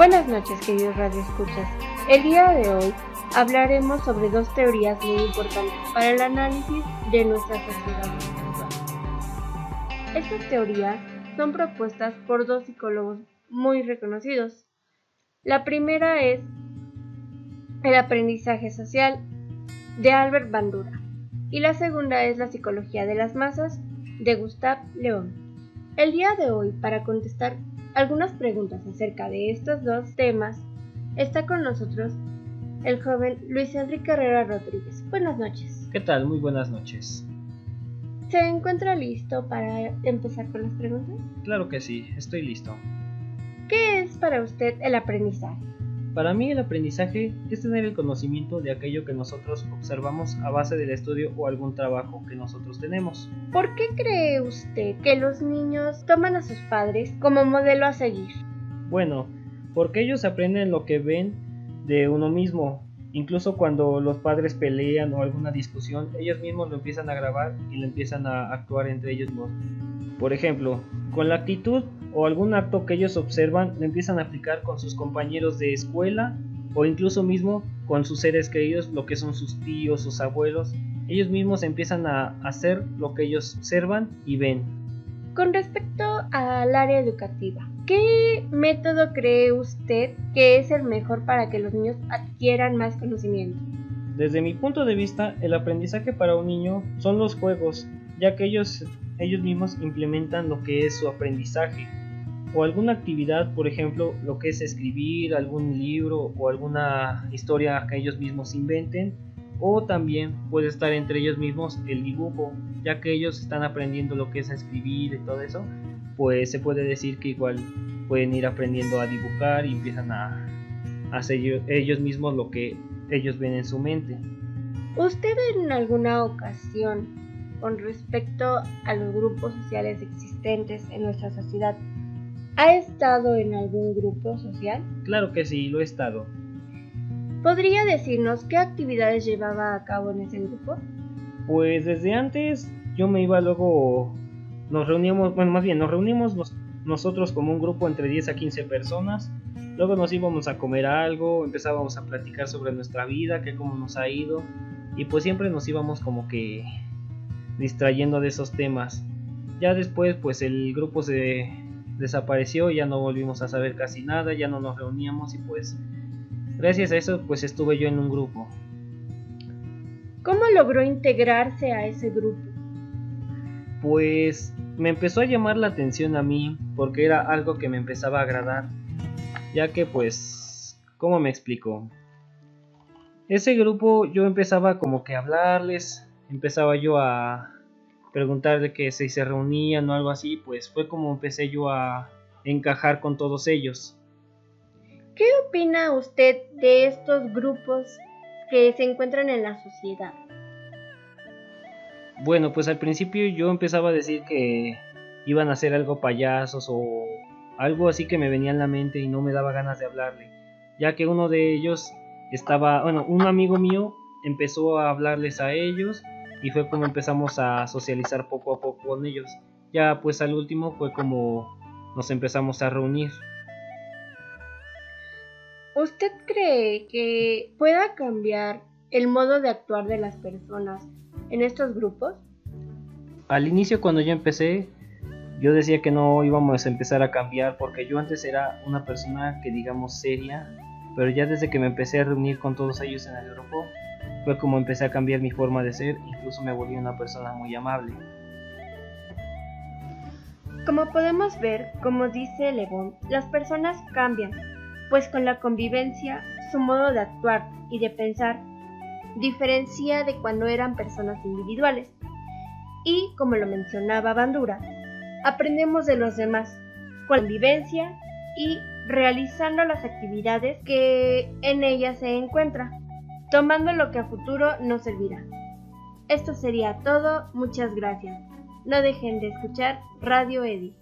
Buenas noches, queridos radioescuchas. El día de hoy hablaremos sobre dos teorías muy importantes para el análisis de nuestra sociedad Estas teorías son propuestas por dos psicólogos muy reconocidos. La primera es el aprendizaje social de Albert Bandura y la segunda es la psicología de las masas de Gustave León. El día de hoy, para contestar algunas preguntas acerca de estos dos temas, está con nosotros el joven Luis Enrique Herrera Rodríguez. Buenas noches. ¿Qué tal? Muy buenas noches. ¿Se encuentra listo para empezar con las preguntas? Claro que sí, estoy listo. ¿Qué es para usted el aprendizaje? Para mí el aprendizaje es tener el conocimiento de aquello que nosotros observamos a base del estudio o algún trabajo que nosotros tenemos. ¿Por qué cree usted que los niños toman a sus padres como modelo a seguir? Bueno, porque ellos aprenden lo que ven de uno mismo. Incluso cuando los padres pelean o alguna discusión, ellos mismos lo empiezan a grabar y lo empiezan a actuar entre ellos mismos. Por ejemplo, con la actitud o algún acto que ellos observan lo empiezan a aplicar con sus compañeros de escuela o incluso mismo con sus seres queridos, lo que son sus tíos, sus abuelos. Ellos mismos empiezan a hacer lo que ellos observan y ven. Con respecto al área educativa, ¿qué método cree usted que es el mejor para que los niños adquieran más conocimiento? Desde mi punto de vista, el aprendizaje para un niño son los juegos, ya que ellos, ellos mismos implementan lo que es su aprendizaje o alguna actividad, por ejemplo, lo que es escribir algún libro o alguna historia que ellos mismos inventen, o también puede estar entre ellos mismos el dibujo, ya que ellos están aprendiendo lo que es escribir y todo eso, pues se puede decir que igual pueden ir aprendiendo a dibujar y empiezan a hacer ellos mismos lo que ellos ven en su mente. ¿Usted en alguna ocasión, con respecto a los grupos sociales existentes en nuestra sociedad, ¿Ha estado en algún grupo social? Claro que sí, lo he estado. ¿Podría decirnos qué actividades llevaba a cabo en ese grupo? Pues desde antes yo me iba luego, nos reuníamos, bueno, más bien nos reunimos nosotros como un grupo entre 10 a 15 personas, luego nos íbamos a comer algo, empezábamos a platicar sobre nuestra vida, qué cómo nos ha ido, y pues siempre nos íbamos como que distrayendo de esos temas. Ya después pues el grupo se desapareció, ya no volvimos a saber casi nada, ya no nos reuníamos y pues gracias a eso pues estuve yo en un grupo. ¿Cómo logró integrarse a ese grupo? Pues me empezó a llamar la atención a mí porque era algo que me empezaba a agradar, ya que pues, ¿cómo me explico? Ese grupo yo empezaba como que a hablarles, empezaba yo a preguntar de que si se reunían o algo así, pues fue como empecé yo a encajar con todos ellos. ¿Qué opina usted de estos grupos que se encuentran en la sociedad? Bueno, pues al principio yo empezaba a decir que iban a ser algo payasos o algo así que me venía en la mente y no me daba ganas de hablarle, ya que uno de ellos estaba, bueno, un amigo mío empezó a hablarles a ellos y fue como empezamos a socializar poco a poco con ellos. Ya pues al último fue como nos empezamos a reunir. ¿Usted cree que pueda cambiar el modo de actuar de las personas en estos grupos? Al inicio cuando yo empecé, yo decía que no íbamos a empezar a cambiar porque yo antes era una persona que digamos seria, pero ya desde que me empecé a reunir con todos ellos en el grupo, fue como empecé a cambiar mi forma de ser, incluso me volví una persona muy amable. Como podemos ver, como dice Lebón, las personas cambian, pues con la convivencia su modo de actuar y de pensar diferencia de cuando eran personas individuales. Y, como lo mencionaba Bandura, aprendemos de los demás, con la convivencia y realizando las actividades que en ellas se encuentran tomando lo que a futuro nos servirá. Esto sería todo, muchas gracias. No dejen de escuchar Radio Edi.